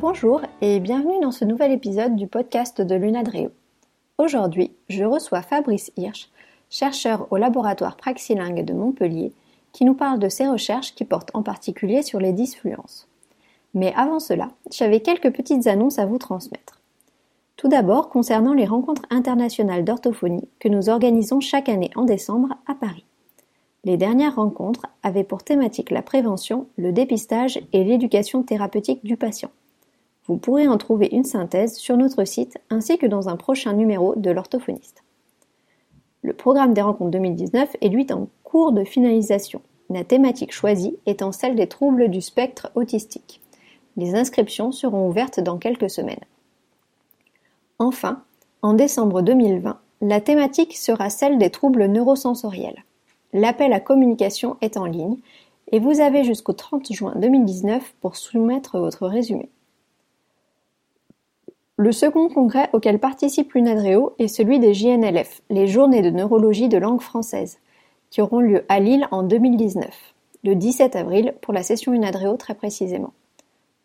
Bonjour et bienvenue dans ce nouvel épisode du podcast de Lunadreo. Aujourd'hui, je reçois Fabrice Hirsch, chercheur au laboratoire Praxilingue de Montpellier, qui nous parle de ses recherches qui portent en particulier sur les disfluences. Mais avant cela, j'avais quelques petites annonces à vous transmettre. Tout d'abord, concernant les rencontres internationales d'orthophonie que nous organisons chaque année en décembre à Paris. Les dernières rencontres avaient pour thématique la prévention, le dépistage et l'éducation thérapeutique du patient. Vous pourrez en trouver une synthèse sur notre site ainsi que dans un prochain numéro de l'orthophoniste. Le programme des rencontres 2019 est lui en cours de finalisation, la thématique choisie étant celle des troubles du spectre autistique. Les inscriptions seront ouvertes dans quelques semaines. Enfin, en décembre 2020, la thématique sera celle des troubles neurosensoriels. L'appel à communication est en ligne et vous avez jusqu'au 30 juin 2019 pour soumettre votre résumé. Le second congrès auquel participe l'UNADREO est celui des JNLF, les Journées de neurologie de langue française, qui auront lieu à Lille en 2019, le 17 avril pour la session UNADREO très précisément.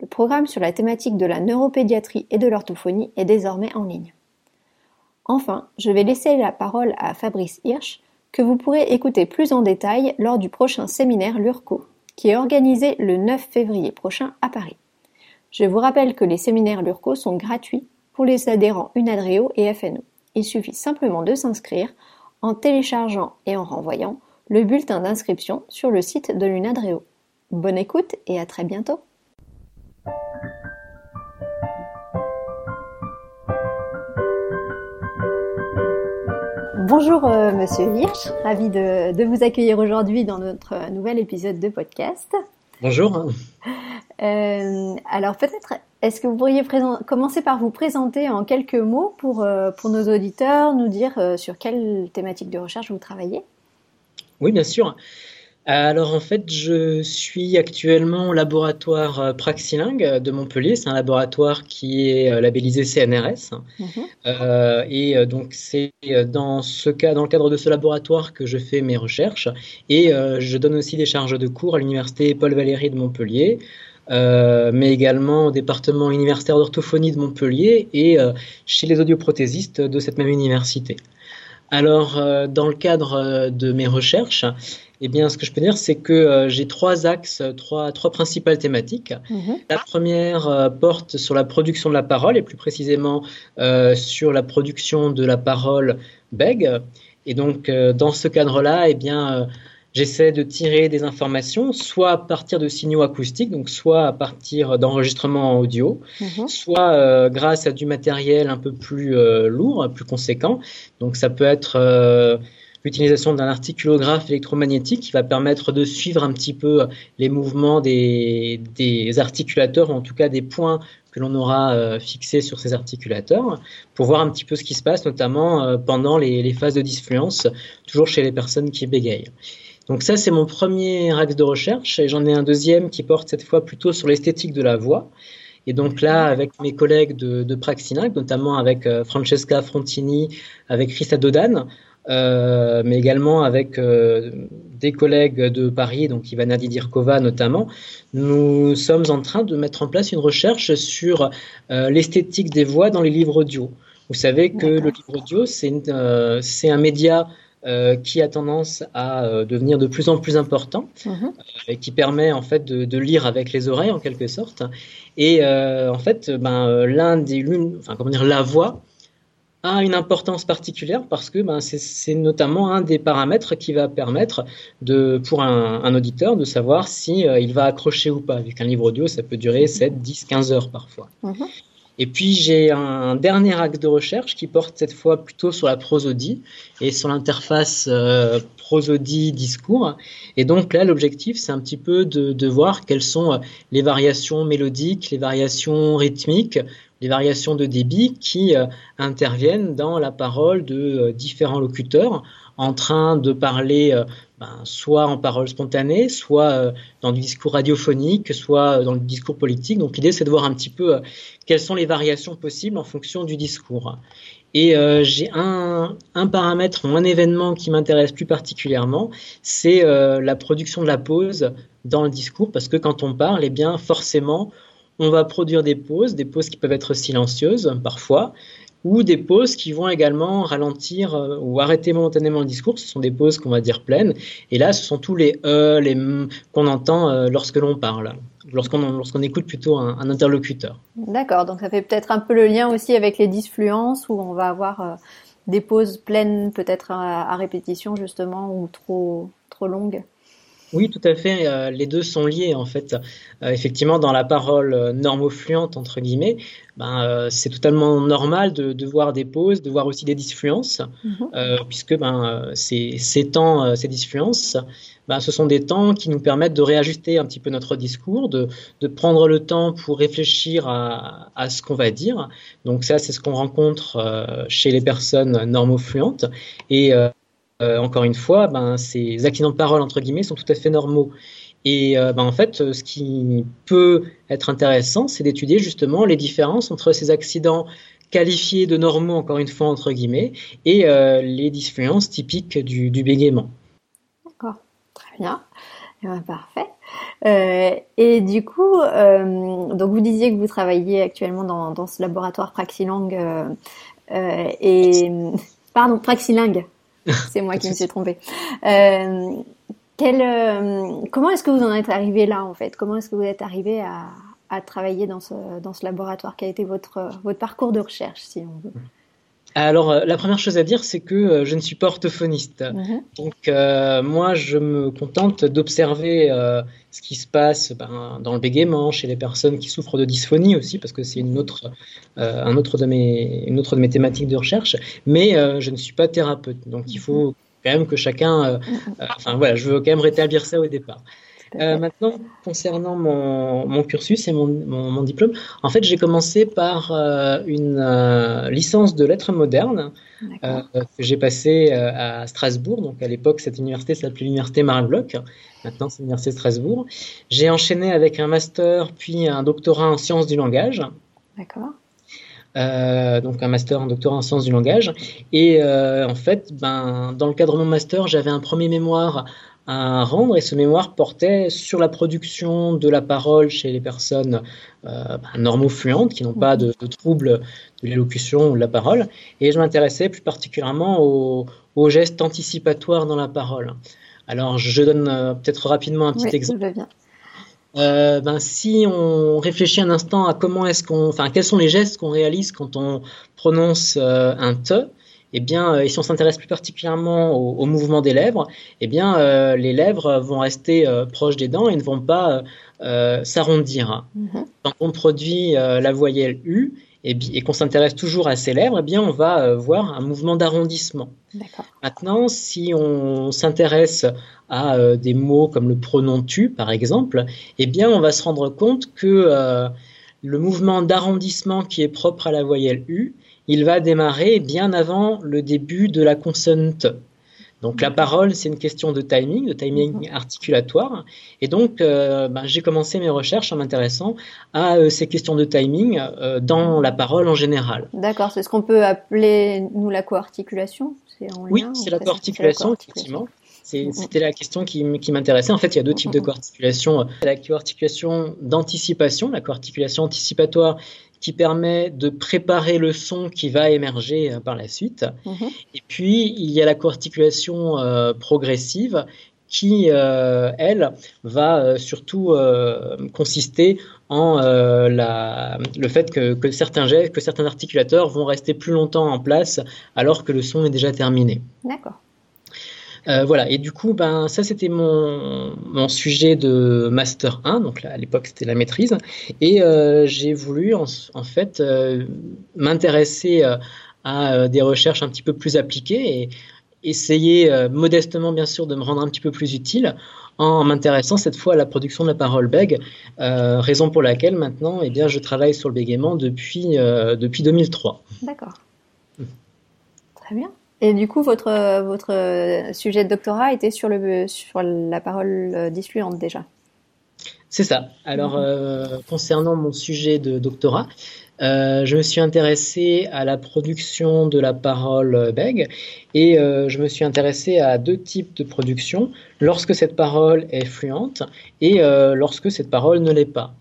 Le programme sur la thématique de la neuropédiatrie et de l'orthophonie est désormais en ligne. Enfin, je vais laisser la parole à Fabrice Hirsch, que vous pourrez écouter plus en détail lors du prochain séminaire LURCO, qui est organisé le 9 février prochain à Paris. Je vous rappelle que les séminaires LURCO sont gratuits pour les adhérents Unadreo et FNO. Il suffit simplement de s'inscrire en téléchargeant et en renvoyant le bulletin d'inscription sur le site de l'Unadreo. Bonne écoute et à très bientôt. Bonjour euh, Monsieur Hirsch, ravi de, de vous accueillir aujourd'hui dans notre nouvel épisode de podcast. Bonjour. Euh, alors peut-être, est-ce que vous pourriez commencer par vous présenter en quelques mots pour, euh, pour nos auditeurs, nous dire euh, sur quelle thématique de recherche vous travaillez? Oui, bien sûr. Alors en fait, je suis actuellement au laboratoire Praxilingue de Montpellier. C'est un laboratoire qui est labellisé CNRS. Mhm. et donc c'est dans ce cas, dans le cadre de ce laboratoire que je fais mes recherches. Et je donne aussi des charges de cours à l'université Paul Valéry de Montpellier. Euh, mais également au département universitaire d'orthophonie de Montpellier et euh, chez les audioprothésistes de cette même université. Alors, euh, dans le cadre de mes recherches, eh bien, ce que je peux dire, c'est que j'ai trois axes, trois, trois principales thématiques. Mhm. La première porte sur la production de la parole et plus précisément sur la production de la parole bègue. Et donc, dans ce cadre-là, eh bien, j'essaie de tirer des informations, soit à partir de signaux acoustiques, donc soit à partir d'enregistrements audio, mhm. soit euh, grâce à du matériel un peu plus euh, lourd, plus conséquent. Donc ça peut être euh, l'utilisation d'un articulographe électromagnétique qui va permettre de suivre un petit peu les mouvements des, articulateurs, ou en tout cas des points que l'on aura fixés sur ces articulateurs, pour voir un petit peu ce qui se passe, notamment pendant les, phases de disfluence, toujours chez les personnes qui bégayent. Donc ça, c'est mon premier axe de recherche et j'en ai un deuxième qui porte cette fois plutôt sur l'esthétique de la voix. Et donc là, avec mes collègues de, de notamment avec euh, Francesca Frontini, avec Christa Dodan, euh, mais également avec euh, des collègues de Paris, donc Ivana Didirkova notamment, nous sommes en train de mettre en place une recherche sur l'esthétique des voix dans les livres audio. Vous savez que le livre audio, c'est un média euh, qui a tendance à euh, devenir de plus en plus important mhm. euh, et qui permet en fait de, lire avec les oreilles en quelque sorte. Et en fait, ben, l'un des, enfin comment dire, la voix a une importance particulière parce que ben, c'est notamment un des paramètres qui va permettre de, pour un, auditeur de savoir si il va accrocher ou pas. Vu qu'un livre audio, ça peut durer 7, 10, 15 heures parfois. Mhm. Et puis j'ai un dernier axe de recherche qui porte cette fois plutôt sur la prosodie et sur l'interface euh, prosodie-discours. Et donc là, l'objectif, c'est un petit peu de, de, voir quelles sont euh, les variations mélodiques, les variations rythmiques, les variations de débit qui euh, interviennent dans la parole de euh, différents locuteurs en train de parler ben, soit en parole spontanée, soit euh, dans du discours radiophonique, soit euh, dans le discours politique. Donc l'idée, c'est de voir un petit peu euh, quelles sont les variations possibles en fonction du discours. Et j'ai un, un, paramètre ou un événement qui m'intéresse plus particulièrement, c'est la production de la pause dans le discours, parce que quand on parle, eh bien forcément, on va produire des pauses, des pauses qui peuvent être silencieuses parfois, ou des pauses qui vont également ralentir euh, ou arrêter momentanément le discours. Ce sont des pauses qu'on va dire pleines. Et là, ce sont tous les e, les m qu'on entend euh, lorsque l'on parle, lorsqu'on écoute plutôt un, interlocuteur. D'accord, donc ça fait peut-être un peu le lien aussi avec les disfluences où on va avoir euh, des pauses pleines peut-être à, à, répétition justement ou trop, trop longues. Oui, tout à fait. Euh, les deux sont liés en fait. Euh, effectivement, dans la parole euh, normofluente entre guillemets, ben, c'est totalement normal de, voir des pauses, de voir aussi des disfluences, mhm. puisque ben, ces, temps, ces disfluences, ben, ce sont des temps qui nous permettent de réajuster un petit peu notre discours, de, prendre le temps pour réfléchir à, à ce qu'on va dire. Donc ça, c'est ce qu'on rencontre chez les personnes normofluentes et euh, encore une fois, ben, ces accidents de parole, entre guillemets, sont tout à fait normaux. Et euh, ben, en fait, ce qui peut être intéressant, c'est d'étudier justement les différences entre ces accidents qualifiés de normaux, encore une fois, entre guillemets, et euh, les disfluences typiques du, bégaiement. D'accord, très bien. Eh ben, parfait. Euh, et du coup, euh, donc vous disiez que vous travaillez actuellement dans, ce laboratoire Praxilang et pardon Praxilang C'est moi qui me suis trompée. Euh, euh, comment est-ce que vous en êtes arrivé là en fait? Comment est-ce que vous êtes arrivé à, travailler dans ce, dans ce laboratoire? Quel a été votre, votre parcours de recherche, si on veut? Alors, euh, la première chose à dire, c'est que je ne suis pas orthophoniste. Mhm. Donc, moi, je me contente d'observer ce qui se passe ben, dans le bégaiement, chez les personnes qui souffrent de dysphonie aussi, parce que c'est une autre, un autre de mes, une autre de mes thématiques de recherche. Mais je ne suis pas thérapeute. Donc, il faut quand même que chacun. enfin, voilà, je veux quand même rétablir ça au départ. Euh, maintenant, concernant mon, mon, cursus et mon, mon, diplôme, en fait, j'ai commencé par euh, une euh, licence de lettres modernes que j'ai passée à Strasbourg. Donc, à l'époque, cette université s'appelait l'université Marin-Bloch. Maintenant, c'est l'université de Strasbourg. J'ai enchaîné avec un master, puis un doctorat en sciences du langage. D'accord. donc un master, un doctorat en sciences du langage. Et en fait, ben, dans le cadre de mon master, j'avais un premier mémoire à rendre et ce mémoire portait sur la production de la parole chez les personnes euh, bah, normofluentes qui n'ont pas de, de troubles de l'élocution ou de la parole et je m'intéressais plus particulièrement aux, gestes anticipatoires dans la parole. Alors je donne euh, peut-être rapidement un petit exemple. Euh, ben, si on réfléchit un instant à comment est-ce qu'on, enfin, quels sont les gestes qu'on réalise quand on prononce euh, un te, eh bien, euh, et si on s'intéresse plus particulièrement au, mouvement des lèvres, eh bien, euh, les lèvres vont rester euh, proches des dents et ne vont pas s'arrondir. Mhm. Quand on produit la voyelle U et, qu'on s'intéresse toujours à ces lèvres, eh bien, on va voir un mouvement d'arrondissement. Maintenant, si on s'intéresse à des mots comme le pronom tu, par exemple, eh bien, on va se rendre compte que le mouvement d'arrondissement qui est propre à la voyelle U, il va démarrer bien avant le début de la consonne T. Donc la parole, c'est une question de timing, de timing articulatoire. Et donc, euh, ben, j'ai commencé mes recherches en m'intéressant à euh, ces questions de timing euh, dans la parole en général. D'accord, c'est ce qu'on peut appeler, nous, la coarticulation? Oui, c'est la coarticulation, effectivement. C'était la question qui, m'intéressait. En fait, il y a deux types de coarticulation. La coarticulation d'anticipation, la coarticulation anticipatoire, qui permet de préparer le son qui va émerger euh, par la suite. Mhm. Et puis, il y a la coarticulation euh, progressive qui, euh, elle, va surtout consister en la, le fait que, que, certains que certains articulateurs vont rester plus longtemps en place alors que le son est déjà terminé. D'accord. Euh, voilà, et du coup, ben, ça c'était mon, mon, sujet de Master 1, donc à l'époque c'était la maîtrise, et euh, j'ai voulu en, en fait euh, m'intéresser à des recherches un petit peu plus appliquées et essayer modestement bien sûr de me rendre un petit peu plus utile en m'intéressant cette fois à la production de la parole bègue, raison pour laquelle maintenant eh bien, je travaille sur le bégaiement depuis, depuis 2003. D'accord. Très bien. Et du coup, votre, votre sujet de doctorat était sur, le, sur la parole euh, disfluente déjà C'est ça. Alors, mhm. euh, concernant mon sujet de doctorat, euh, je me suis intéressé à la production de la parole bègue et je me suis intéressé à deux types de production, lorsque cette parole est fluente et lorsque cette parole ne l'est pas.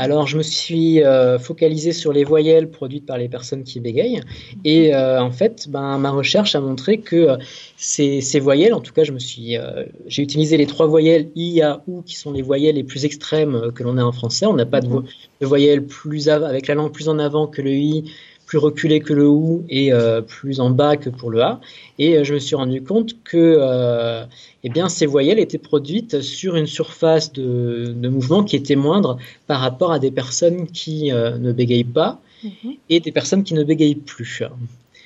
Alors, je me suis euh, focalisé sur les voyelles produites par les personnes qui bégayent. Et euh, en fait, ben, ma recherche a montré que euh, ces, ces, voyelles, en tout cas, je me suis, j'ai utilisé les trois voyelles I, A, OU, qui sont les voyelles les plus extrêmes que l'on a en français. On n'a pas de, de voyelles plus avec la langue plus en avant que le I, plus reculé que le OU et euh, plus en bas que pour le A. Et euh, je me suis rendu compte que euh, eh bien, ces voyelles étaient produites sur une surface de, mouvement qui était moindre par rapport à des personnes qui ne bégayent pas mhm. et des personnes qui ne bégayent plus.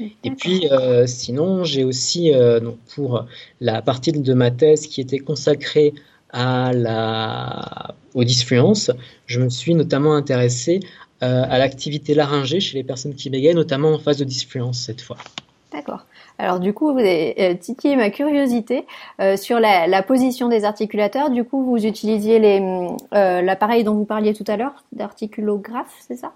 Et puis, sinon, j'ai aussi, donc pour la partie de ma thèse qui était consacrée à la, aux disfluences, je me suis notamment intéressé à l'activité laryngée chez les personnes qui bégayent, notamment en phase de disfluence cette fois. D'accord. Alors du coup, vous avez euh, titillé ma curiosité euh, sur la, position des articulateurs. Du coup, vous utilisiez l'appareil dont vous parliez tout à l'heure, d'articulographe, c'est ça?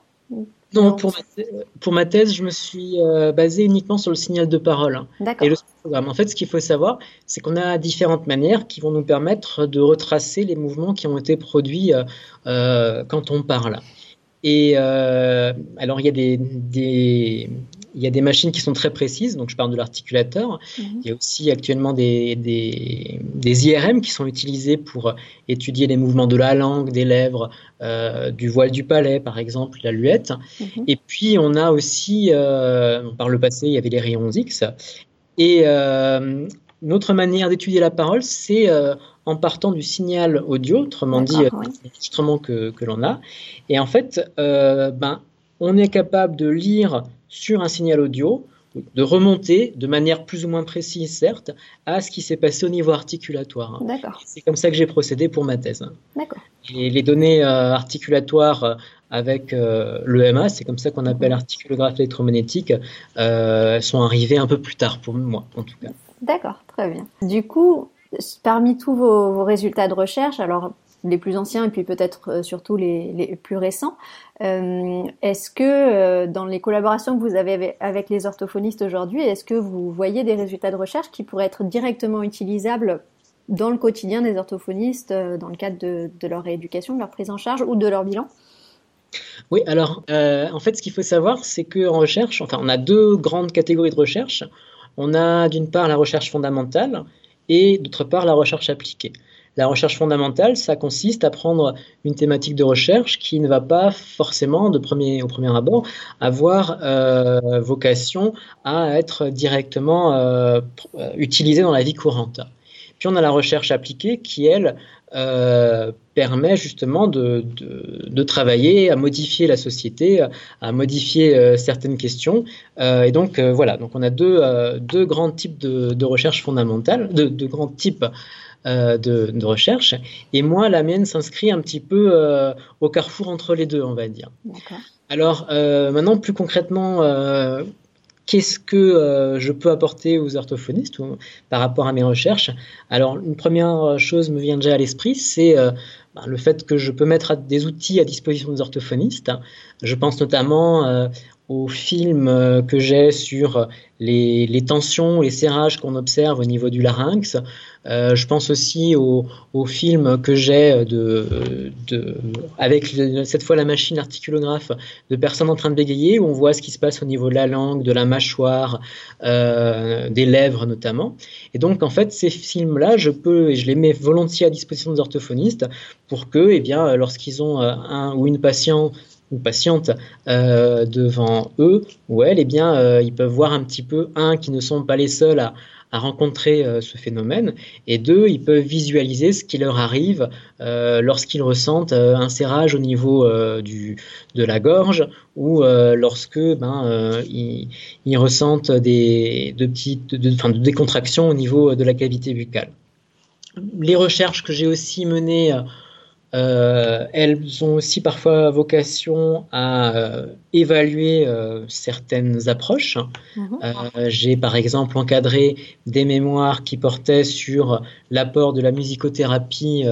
Non, pour ma, pour ma, thèse, je me suis basé uniquement sur le signal de parole et le programme. En fait, ce qu'il faut savoir, c'est qu'on a différentes manières qui vont nous permettre de retracer les mouvements qui ont été produits quand on parle. Et euh, alors, il y, a des, des, il y a des machines qui sont très précises, donc je parle de l'articulateur. Mhm. Il y a aussi actuellement des, des, des, IRM qui sont utilisés pour étudier les mouvements de la langue, des lèvres, euh, du voile du palais, par exemple, la luette. Mhm. Et puis, on a aussi, euh, par le passé, il y avait les rayons X. Et euh, une autre manière d'étudier la parole, c'est euh, en partant du signal audio, autrement dit, euh, l'enregistrement que, que l'on a. Et en fait, euh, ben, on est capable de lire sur un signal audio, de remonter de manière plus ou moins précise, certes, à ce qui s'est passé au niveau articulatoire. C'est comme ça que j'ai procédé pour ma thèse. D'accord. Et les données articulatoires avec l'EMA, c'est comme ça qu'on appelle articulographie électromagnétique, sont arrivées un peu plus tard pour moi, en tout cas. D'accord, très bien. Du coup, parmi tous vos, résultats de recherche, alors les plus anciens et puis peut-être euh, surtout les, plus récents, euh, est-ce que euh, dans les collaborations que vous avez avec les orthophonistes aujourd'hui, est-ce que vous voyez des résultats de recherche qui pourraient être directement utilisables dans le quotidien des orthophonistes, dans le cadre de, leur rééducation, de leur prise en charge ou de leur bilan? Oui, alors en fait, ce qu'il faut savoir, c'est qu'en recherche, enfin, on a deux grandes catégories de recherche. On a d'une part la recherche fondamentale et d'autre part la recherche appliquée. La recherche fondamentale, ça consiste à prendre une thématique de recherche qui ne va pas forcément, de premier, au premier abord, avoir euh, vocation à être directement euh, utilisée dans la vie courante. Puis on a la recherche appliquée qui, elle, euh, permet justement de, de, travailler à modifier la société, à modifier euh, certaines questions. Euh, et donc voilà, donc on a deux, deux grands types de, de recherche fondamentale, de, de grands types de, de, recherche. Et moi, la mienne s'inscrit un petit peu au carrefour entre les deux, on va dire. Alors maintenant, plus concrètement, qu'est-ce que euh, je peux apporter aux orthophonistes par rapport à mes recherches? Alors, une première chose me vient déjà à l'esprit, c'est euh, ben, le fait que je peux mettre des outils à disposition des orthophonistes. Je pense notamment euh, aux films que j'ai sur les, les, tensions, les serrages qu'on observe au niveau du larynx. Euh, je pense aussi au, au film que j'ai de, avec cette fois la machine articulographe de personnes en train de bégayer où on voit ce qui se passe au niveau de la langue, de la mâchoire, euh, des lèvres notamment. Et donc en fait ces films-là, je peux et je les mets volontiers à disposition des orthophonistes pour que, eh bien, lorsqu'ils ont euh, un ou une patient ou patiente devant eux ou elles, eh bien, ils peuvent voir un petit peu, un, qui ne sont pas les seuls à, à rencontrer euh, ce phénomène, et deux, ils peuvent visualiser ce qui leur arrive euh, lorsqu'ils ressentent euh, un serrage au niveau du, de la gorge ou lorsque ben, ils, ils, ressentent des, de petites décontractions au niveau de la cavité buccale. Les recherches que j'ai aussi menées euh, elles ont aussi parfois vocation à euh, évaluer euh, certaines approches. Mhm. J'ai par exemple encadré des mémoires qui portaient sur l'apport de la musicothérapie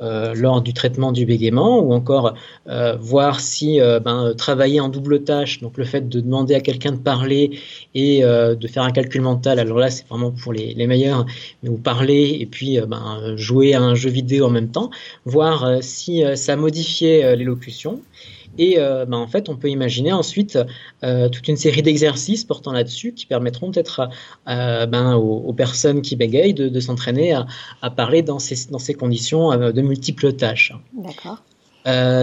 euh, lors du traitement du bégaiement ou encore euh, voir si euh, ben, travailler en double tâche, donc le fait de demander à quelqu'un de parler et de faire un calcul mental, alors là c'est vraiment pour les, meilleurs, mais vous parler et puis ben, jouer à un jeu vidéo en même temps, voir si ça modifiait l'élocution. Et euh, ben, en fait, on peut imaginer ensuite euh, toute une série d'exercices portant là-dessus qui permettront peut-être euh, ben, aux, personnes qui bégayent de, s'entraîner à, parler dans ces, dans ces conditions de multiples tâches. D'accord.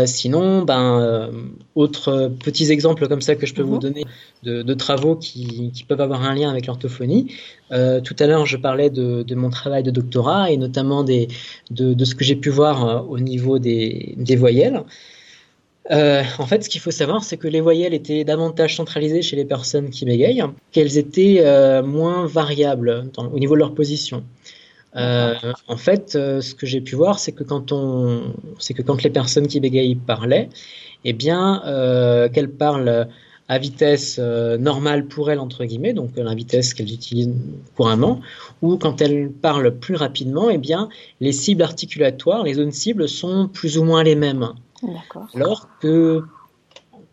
sinon, ben, autres petits exemples comme ça que je peux vous mhm. donner de, travaux qui, peuvent avoir un lien avec l'orthophonie. tout à l'heure, je parlais de, mon travail de doctorat et notamment des, de, ce que j'ai pu voir au niveau des, des voyelles. Euh, en fait, ce qu'il faut savoir, c'est que les voyelles étaient davantage centralisées chez les personnes qui bégayent, qu'elles étaient euh, moins variables au niveau de leur position. Euh, en fait, ce que j'ai pu voir, c'est que quand les personnes qui bégayent parlaient, eh bien, qu'elles parlent à vitesse normale pour elles entre guillemets, donc la vitesse qu'elles utilisent couramment, ou quand elles parlent plus rapidement, eh bien, les cibles articulatoires, les zones cibles sont plus ou moins les mêmes. Alors que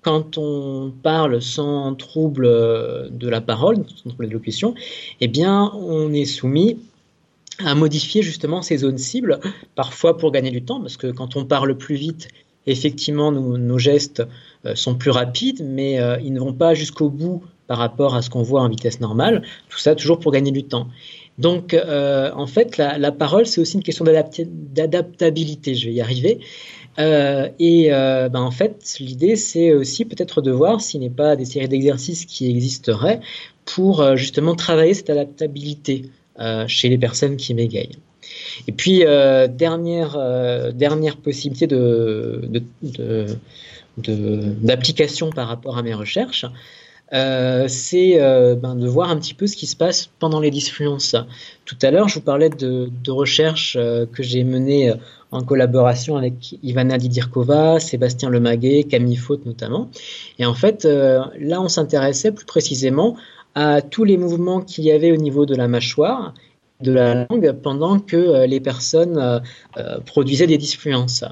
quand on parle sans trouble de la parole, sans trouble de l'élocution, eh bien, on est soumis à modifier justement ces zones cibles, parfois pour gagner du temps, parce que quand on parle plus vite, effectivement, nos, gestes euh, sont plus rapides, mais euh, ils ne vont pas jusqu'au bout par rapport à ce qu'on voit en vitesse normale. Tout ça toujours pour gagner du temps. Donc, euh, en fait, la parole, c'est aussi une question d'adaptabilité. Je vais y arriver. Euh, et euh, ben en fait, l'idée, c'est aussi peut-être de voir s'il n'est pas des séries d'exercices qui existeraient pour euh, justement travailler cette adaptabilité chez les personnes qui m'égayent. Et puis, dernière, dernière possibilité de, d'application par rapport à mes recherches, c'est ben, de voir un petit peu ce qui se passe pendant les disfluences. Tout à l'heure, je vous parlais de, recherches que j'ai menées en collaboration avec Ivana Didirkova, Sébastien Lemaguet, Camille Faute notamment. Et en fait, euh, là, on s'intéressait plus précisément à tous les mouvements qu'il y avait au niveau de la mâchoire, de la langue, pendant que euh, les personnes euh, produisaient des disfluences.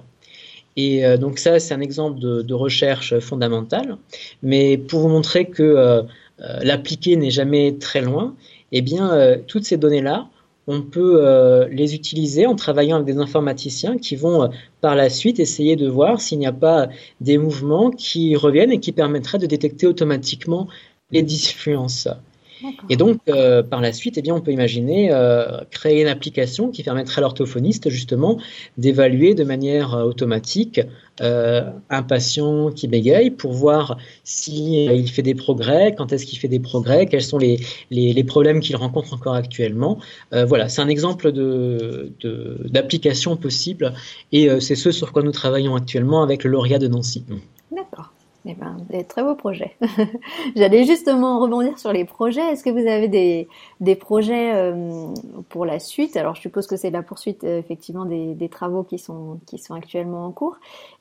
Et donc ça, c'est un exemple de, recherche fondamentale. Mais pour vous montrer que l'appliquer n'est jamais très loin, eh bien, toutes ces données-là, on peut euh, les utiliser en travaillant avec des informaticiens qui vont euh, par la suite essayer de voir s'il n'y a pas des mouvements qui reviennent et qui permettraient de détecter automatiquement les disfluences. Et donc, euh, par la suite, eh bien, on peut imaginer euh, créer une application qui permettrait à l'orthophoniste justement d'évaluer de manière euh, automatique un patient qui bégaye pour voir s'il fait des progrès, quand est-ce qu'il fait des progrès, quels sont les, les, problèmes qu'il rencontre encore actuellement. voilà, c'est un exemple d'application de, possible et c'est ce sur quoi nous travaillons actuellement avec le lauréat de Nancy. D'accord. Eh ben, des très beaux projets. J'allais justement rebondir sur les projets. Est-ce que vous avez des, des projets euh, pour la suite? Alors, je suppose que c'est la poursuite euh, effectivement des, des, travaux qui sont, qui sont actuellement en cours.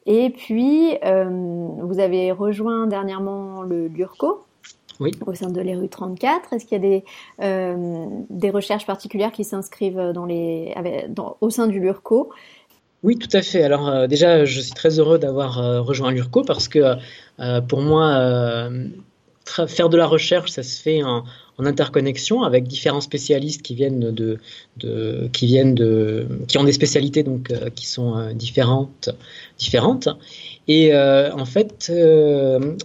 Et puis, euh, vous avez rejoint dernièrement le l'URCO. Oui. Au sein de l'ERU 34, est-ce qu'il y a des, des recherches particulières qui s'inscrivent dans les, dans, au sein du LURCO oui, tout à fait. Alors euh, déjà, je suis très heureux d'avoir euh, rejoint l'URCO parce que euh, pour moi, faire de la recherche, ça se fait en, interconnexion avec différents spécialistes qui viennent de, qui viennent de, qui ont des spécialités donc qui sont différentes, différentes. Et en fait,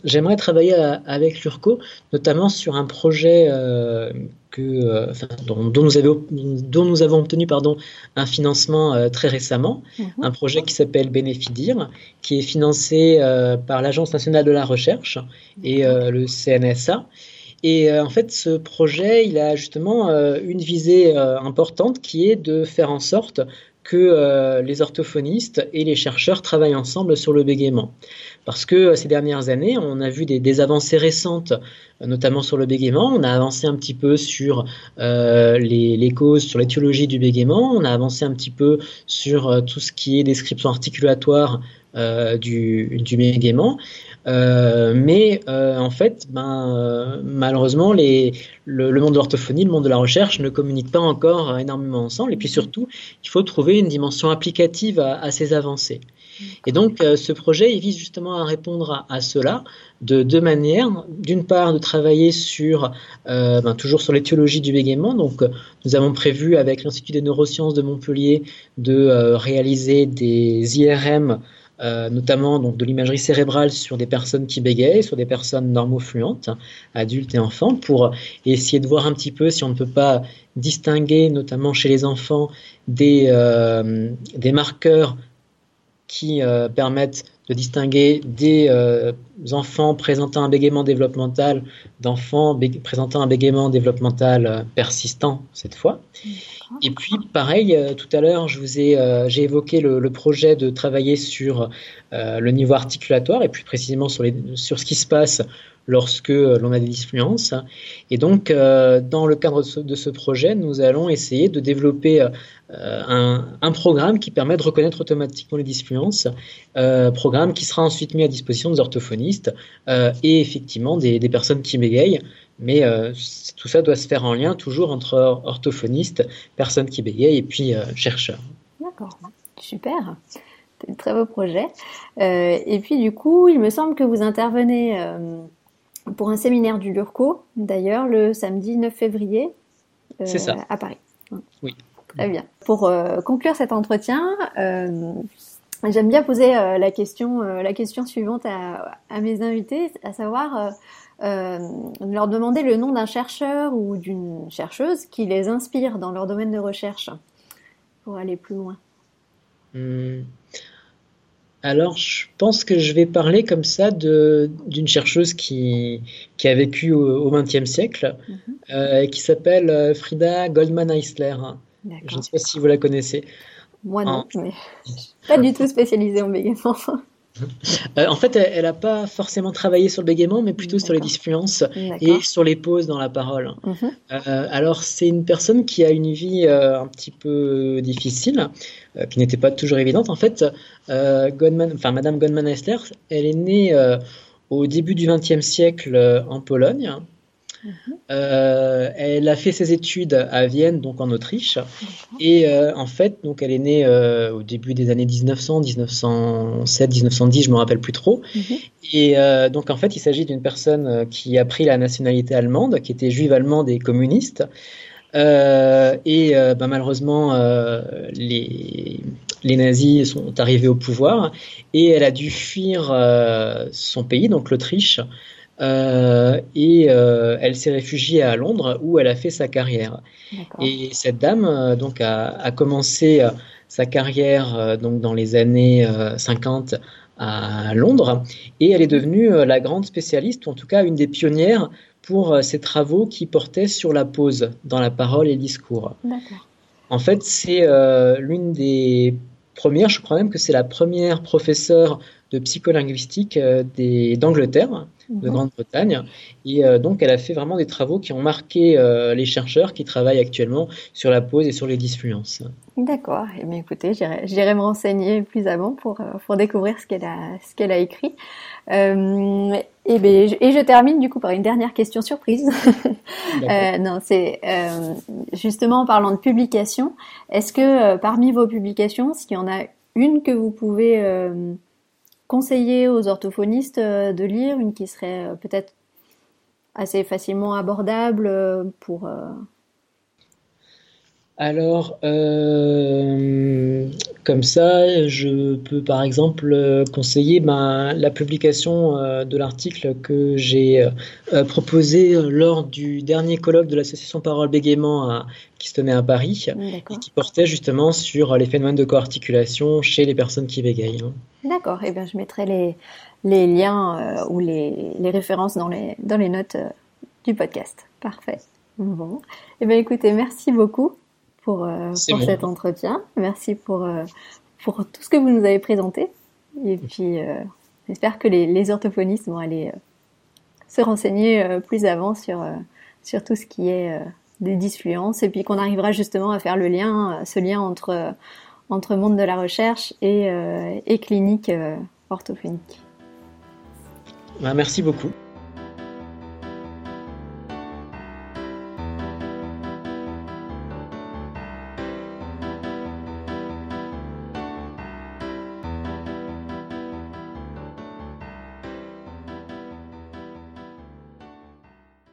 j'aimerais travailler avec l'URCO, notamment sur un projet euh, dont, nous avons, dont, nous avons, obtenu pardon, un financement euh, très récemment, mhm. un projet qui s'appelle Bénéfidir, qui est financé euh, par l'Agence nationale de la recherche et le CNSA. Et en fait, ce projet, il a justement une visée importante qui est de faire en sorte que euh, les orthophonistes et les chercheurs travaillent ensemble sur le bégaiement. Parce que euh, ces dernières années, on a vu des, avancées récentes, euh, notamment sur le bégaiement. On a avancé un petit peu sur les, causes, sur l'étiologie du bégaiement. On a avancé un petit peu sur tout ce qui est description articulatoire du bégaiement. Mais en fait, ben, malheureusement, les, le, monde de l'orthophonie, le monde de la recherche ne communiquent pas encore énormément ensemble. Et puis surtout, il faut trouver une dimension applicative à ces avancées. Et donc, euh, ce projet, vise justement à répondre à, cela de deux manières. D'une part, de travailler sur, euh, ben, toujours sur l'étiologie du bégaiement. Donc, nous avons prévu avec l'Institut des neurosciences de Montpellier de euh, réaliser des IRM notamment donc de l'imagerie cérébrale sur des personnes qui bégayent, sur des personnes normofluentes, adultes et enfants, pour essayer de voir un petit peu si on ne peut pas distinguer, notamment chez les enfants, des, des marqueurs qui euh, permettent de distinguer des euh, enfants présentant un bégaiement développemental d'enfants présentant un bégaiement développemental euh, persistant cette fois. Et puis pareil, tout à l'heure, je vous ai j'ai évoqué le, le, projet de travailler sur le niveau articulatoire et plus précisément sur, les, sur ce qui se passe lorsque l'on a des disfluences. Et donc, euh, dans le cadre de ce, projet, nous allons essayer de développer euh, un, programme qui permet de reconnaître automatiquement les disfluences, euh, programme qui sera ensuite mis à disposition des orthophonistes et effectivement des, personnes qui bégayent. Mais tout ça doit se faire en lien toujours entre orthophonistes, personnes qui bégayent et puis chercheurs. D'accord, super. C'est un très beau projet. et puis du coup, il me semble que vous intervenez pour un séminaire du LURCO, d'ailleurs, le samedi 9 février euh, à Paris. Oui. Très bien. Pour euh, conclure cet entretien, euh, j'aime bien poser la question, la question suivante à, à, mes invités, à savoir leur demander le nom d'un chercheur ou d'une chercheuse qui les inspire dans leur domaine de recherche pour aller plus loin. Hmm. Alors, je pense que je vais parler comme ça d'une chercheuse qui, qui, a vécu au XXe siècle, euh, qui s'appelle euh, Frida Goldman-Eisler. Je ne sais pas si vous la connaissez. Moi non, mais pas du tout spécialisée en bégaiement. Euh, en fait, elle n'a pas forcément travaillé sur le bégaiement, mais plutôt sur les disfluences et sur les pauses dans la parole. Mhm. Euh, alors, c'est une personne qui a une vie euh, un petit peu difficile, qui n'était pas toujours évidente. En fait, enfin, Madame Goldman-Hessler, elle est née au début du XXe siècle en Pologne. Euh, elle a fait ses études à Vienne, donc en Autriche. Et euh, en fait, donc elle est née euh, au début des années 1900, 1907, 1910, je me rappelle plus trop. Mhm. Et donc en fait, il s'agit d'une personne qui a pris la nationalité allemande, qui était juive allemande et communiste. et bah, malheureusement, les, les nazis sont arrivés au pouvoir et elle a dû fuir son pays, donc l'Autriche, euh, et euh, elle s'est réfugiée à Londres où elle a fait sa carrière. Et cette dame euh, donc a, a commencé sa carrière donc dans les années 50 à Londres et elle est devenue la grande spécialiste ou en tout cas une des pionnières pour ses travaux qui portaient sur la pause dans la parole et le discours. En fait, c'est l'une des premières, je crois même que c'est la première professeure de psycholinguistique d'Angleterre de mhm. Grande-Bretagne. Et euh, donc, elle a fait vraiment des travaux qui ont marqué euh, les chercheurs qui travaillent actuellement sur la pause et sur les disfluences. D'accord. Eh bien, écoutez, j'irai me renseigner plus avant pour, euh, pour découvrir ce qu'elle a, ce qu'elle a écrit. et, eh bien, et je termine du coup par une dernière question surprise. non, c'est justement en parlant de publication. Est-ce que parmi vos publications, s'il y en a une que vous pouvez conseiller aux orthophonistes euh, de lire, une qui serait euh, peut-être assez facilement abordable euh, pour alors, euh, comme ça, je peux par exemple conseiller ben, la publication euh, de l'article que j'ai euh, proposé lors du dernier colloque de l'association Parole Bégaiement qui se tenait à Paris et qui portait justement sur les phénomènes de coarticulation chez les personnes qui bégayent. Hein. D'accord, et eh bien je mettrai les, les liens ou les, les, références dans les, dans les notes du podcast. Parfait. Bon, et eh bien écoutez, merci beaucoup pour, euh, pour cet entretien. Merci pour, euh, pour tout ce que vous nous avez présenté. Et puis, euh, j'espère que les, les, orthophonistes vont aller se renseigner plus avant sur, sur tout ce qui est des disfluences et puis qu'on arrivera justement à faire le lien, ce lien entre, entre monde de la recherche et, et clinique orthophonique. Bah, merci beaucoup.